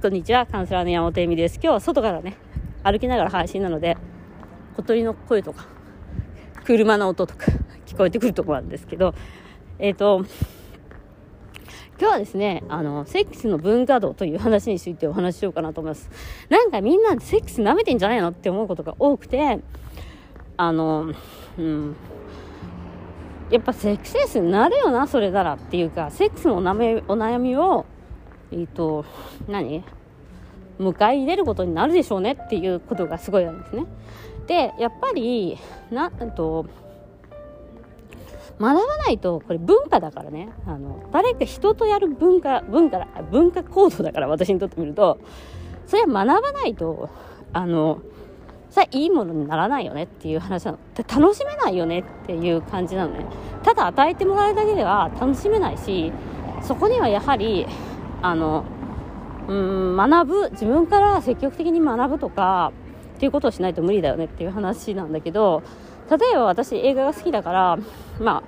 こんにちは、カウンセラーの山本恵美です。今日は外からね、歩きながら配信なので、小鳥の声とか、車の音とか聞こえてくるとこなんですけど、えっ、ー、と、今日はですね、あの、セックスの文化度という話についてお話ししようかなと思います。なんかみんなセックス舐めてんじゃないのって思うことが多くて、あの、うん、やっぱセックスレスになるよな、それならっていうか、セックスのお悩みを、えっ、ー、と、何？迎え入れることになるでしょうねっていうことがすごいあるんですね。で、やっぱり、な、んと、学ばないと、これ文化だからね、あの、誰か人とやる文化、文化文化行動だから私にとってみると、それは学ばないと、あの、さいいものにならないよねっていう話なの。楽しめないよねっていう感じなのね。ただ与えてもらうだけでは楽しめないし、そこにはやはり、あの、うん、学ぶ、自分から積極的に学ぶとか、っていうことをしないと無理だよねっていう話なんだけど、例えば私映画が好きだから、まあ、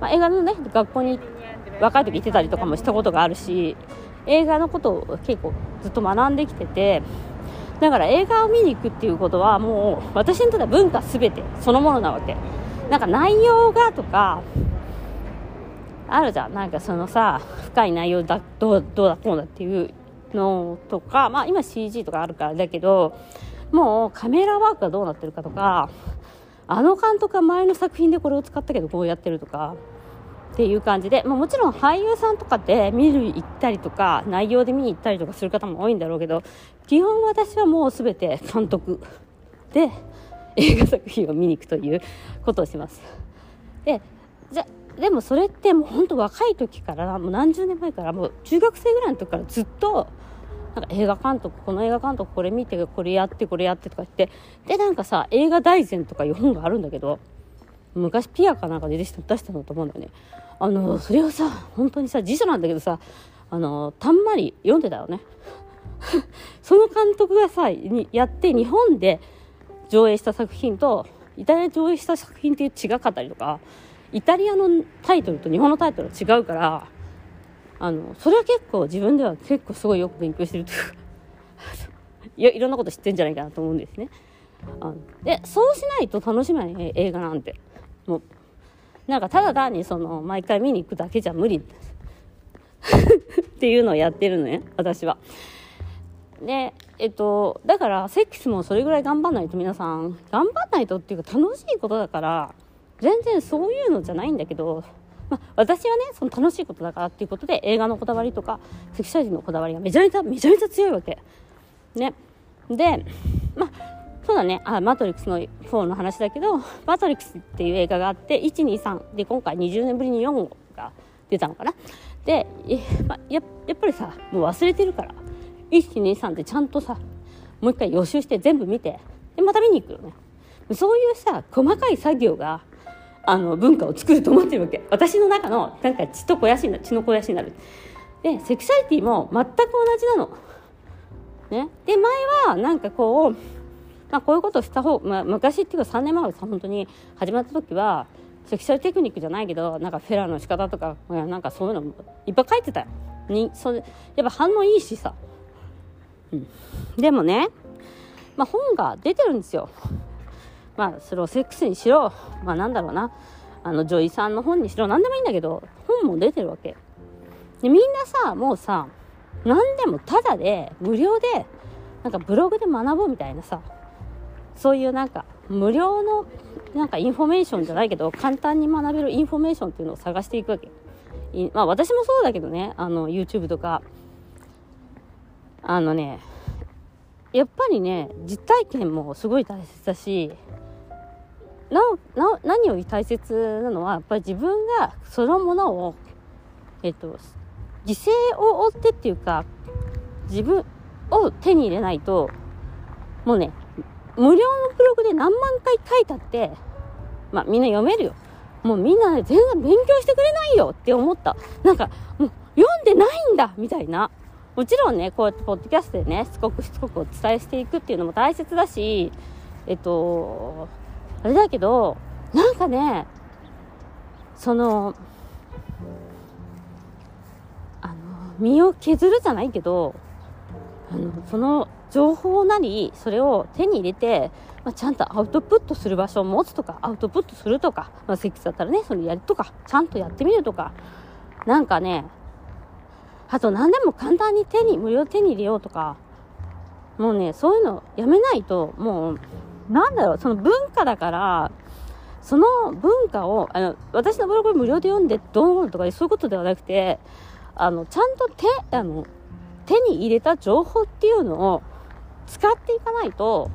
まあ、映画のね、学校に若い時行ってたりとかもしたことがあるし、映画のことを結構ずっと学んできてて、だから映画を見に行くっていうことはもう私にとっては文化全てそのものなわけ。なんか内容がとか、あるじゃん。なんかそのさ、深い内容だ、どう、どうだこうだっていうのとか、まあ今 CG とかあるからだけど、もうカメラワークがどうなってるかとか、あの監督は前の作品でこれを使ったけどこうやってるとか、っていう感じで、まあ、もちろん俳優さんとかで見る行ったりとか内容で見に行ったりとかする方も多いんだろうけど基本私はもう全て監督で映画作品を見に行くということをしますでじゃでもそれってもう本当若い時からもう何十年前からもう中学生ぐらいの時からずっとなんか映画監督この映画監督これ見てこれやってこれやってとか言ってでなんかさ映画大全とかいう本があるんだけど昔ピアかなんかで出した出したのと思うんだよね。あのそれをさ本当にさ辞書なんだけどさあのたんまり読んでたよね。その監督がさにやって日本で上映した作品とイタリアで上映した作品っていう違かったりとかイタリアのタイトルと日本のタイトルは違うからあのそれは結構自分では結構すごいよく勉強してるというか いろんなこと知ってんじゃないかなと思うんですねあのでそうしないと楽しめない映画なんてもうなんかただ単にその毎回見に行くだけじゃ無理 っていうのをやってるのね私は。でえっとだからセックスもそれぐらい頑張んないと皆さん頑張んないとっていうか楽しいことだから全然そういうのじゃないんだけど、まあ、私はねその楽しいことだからっていうことで映画のこだわりとかセクシャリティのこだわりがめちゃめちゃめちゃめちゃ強いわけ。ね。でまあそうだね。あ、マトリックスの4の話だけど、マトリックスっていう映画があって、1、2、3。で、今回20年ぶりに4が出たのかな。で、まややっぱりさ、もう忘れてるから、1、2、3ってちゃんとさ、もう一回予習して全部見て、で、また見に行くよね。そういうさ、細かい作業が、あの、文化を作ると思ってるわけ。私の中の、なんか血と肥やしになる、血の肥やしになる。で、セクシャリティも全く同じなの。ね。で、前は、なんかこう、まあ、こういうことした方、まあ、昔っていうか3年前は本当に始まった時はセクシャルテクニックじゃないけどなんかフェラーの仕方とかなんかそういうのいっぱい書いてたよにそれやっぱ反応いいしさ、うん、でもね、まあ、本が出てるんですよまあそれをセックスにしろまあなんだろうな。あの女医さんの本にしろ何でもいいんだけど本も出てるわけ。でみんなさもうさ何でもタダで無料でなんかブログで学ぼうみたいなさそういうなんか無料のなんかインフォメーションじゃないけど簡単に学べるインフォメーションっていうのを探していくわけ。まあ私もそうだけどね、あの YouTube とか、あのね、やっぱりね、実体験もすごい大切だし、なお何より大切なのは、やっぱり自分がそのものを、えっと、犠牲を負ってっていうか、自分を手に入れないと、もうね、無料のブログで何万回書いたって、まあみんな読めるよ。もうみんな全然勉強してくれないよって思った。なんか、もう読んでないんだみたいな。もちろんね、こうやってポッドキャストでね、しつこくしつこくお伝えしていくっていうのも大切だし、えっと、あれだけど、なんかね、その、あの、身を削るじゃないけど、あのその情報なりそれを手に入れて、まあ、ちゃんとアウトプットする場所を持つとかアウトプットするとか、まあ、セックスだったらねそれやるとかちゃんとやってみるとかなんかねあと何でも簡単に手に無料手に入れようとかもうねそういうのやめないともうなんだろうその文化だからその文化をあの私のブログ無料で読んでどうのとかそういうことではなくてあのちゃんと手あの手に入れた情報っていうのを使っていかないと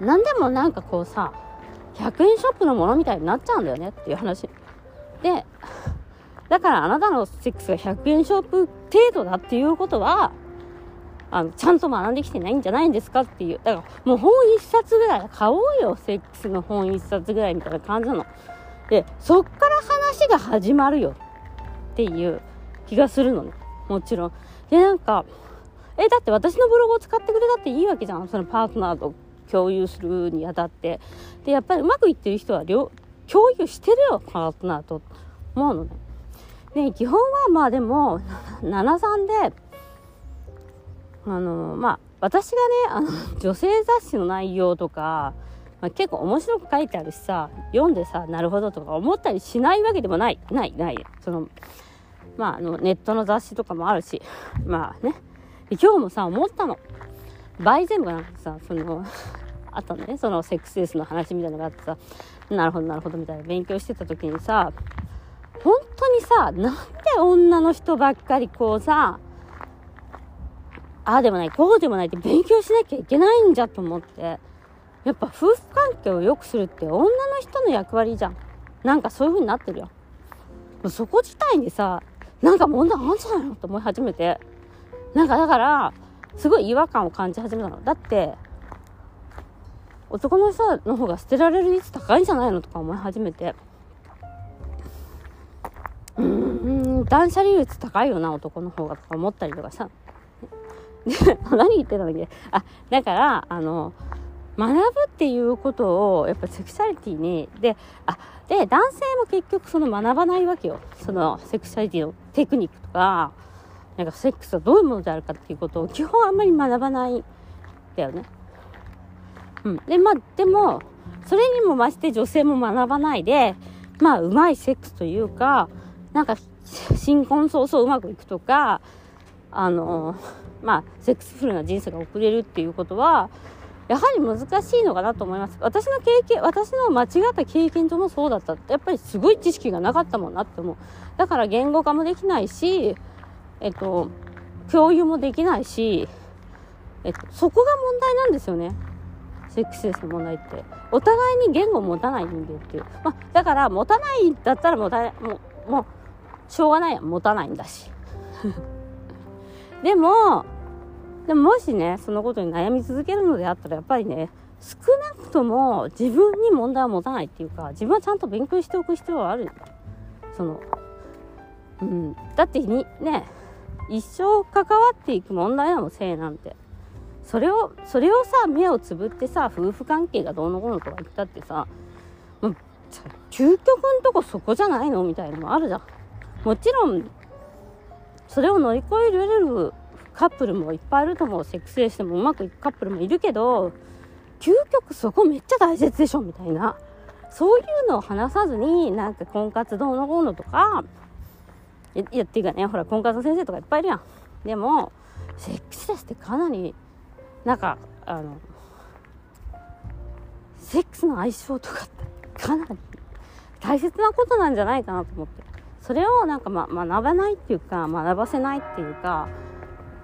何でもなんかこうさ100円ショップのものみたいになっちゃうんだよねっていう話。でだからあなたのセックスが100円ショップ程度だっていうことはあのちゃんと学んできてないんじゃないんですかっていうだからもう本一冊ぐらい買おうよセックスの。本一冊ぐらいみたいな感じなのでそっから話が始まるよっていう気がするのねもちろんでなんかえだって私のブログを使ってくれたっていいわけじゃん。そのパートナーと共有するにあたってでやっぱりうまくいってる人は共有してるよパートナーと思うのねで基本はまあでも 73であのまあ私がねあの 女性雑誌の内容とか、まあ、結構面白く書いてあるしさ読んでさなるほどとか思ったりしないわけでもない。ないない。そのまああのネットの雑誌とかもあるしまあね。今日もさ思ったの。倍全部なんかさそのあとね。そのセックスレスの話みたいなのがあってさなるほどなるほどみたいな。勉強してた時にさ本当にさなんで女の人ばっかりこうさああでもない、こうでもないって勉強しなきゃいけないんじゃと思って。やっぱ夫婦関係を良くするって女の人の役割じゃん。なんかそういう風になってるよ。そこ自体にさ、なんか問題あんじゃないのと思い始めて。なんかだから、すごい違和感を感じ始めたの。だって、男の人の方が捨てられる率高いんじゃないのとか思い始めて。うーん、断捨離率高いよな、男の方がとか思ったりとかさ。何言ってたんだっけ？あ、だから、あの、学ぶっていうことを、やっぱセクシャリティに、で、あ、で、男性も結局その学ばないわけよ。そのセクシャリティのテクニックとか、なんかセックスはどういうものであるかっていうことを基本あんまり学ばないんだよね。うん。で、まあ、でも、それにも増して女性も学ばないで、まあ、うまいセックスというか、なんか、新婚早々うまくいくとか、あの、まあ、セックスフルな人生が送れるっていうことは、やはり難しいのかなと思います。私の経験、私の間違った経験上もそうだった。やっぱりすごい知識がなかったもんなって思う。だから言語化もできないし、えっと、共有もできないし、えっと、そこが問題なんですよね。セックスレスの問題って。お互いに言語を持たない人間っていう。まあ、だから、持たないんだったら持たない、もう、もう、しょうがないや。持たないんだし。でも、でももしね、そのことに悩み続けるのであったら、やっぱりね、少なくとも自分に問題を持たないっていうか、自分はちゃんと勉強しておく必要はある。その、うん。だってに、ね、一生関わっていく問題なの、性なんて。それを、それをさ、目をつぶってさ、夫婦関係がどうのこうのとか言ったってさ、もう、究極のとこそこじゃないの？みたいなのもあるじゃん。もちろん、それを乗り越えられるカップルもいっぱいいると思う。セックスレしてもうまくいくカップルもいるけど、究極そこめっちゃ大切でしょみたいな。そういうのを話さずに、なんか婚活どうのこうのとか、いや、っていうかね、ほら、婚活の先生とかいっぱいいるやん。でも、セックスレスってかなり、なんか、あの、セックスの相性とかってかなり大切なことなんじゃないかなと思って。それをなんか、ま、学ばないっていうか学ばせないっていうか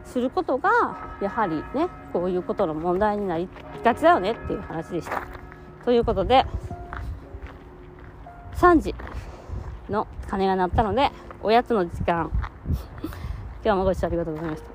することがやはりねこういうことの問題になりがちだよねっていう話でした。ということで3時の鐘が鳴ったのでおやつの時間今日もご視聴ありがとうございました。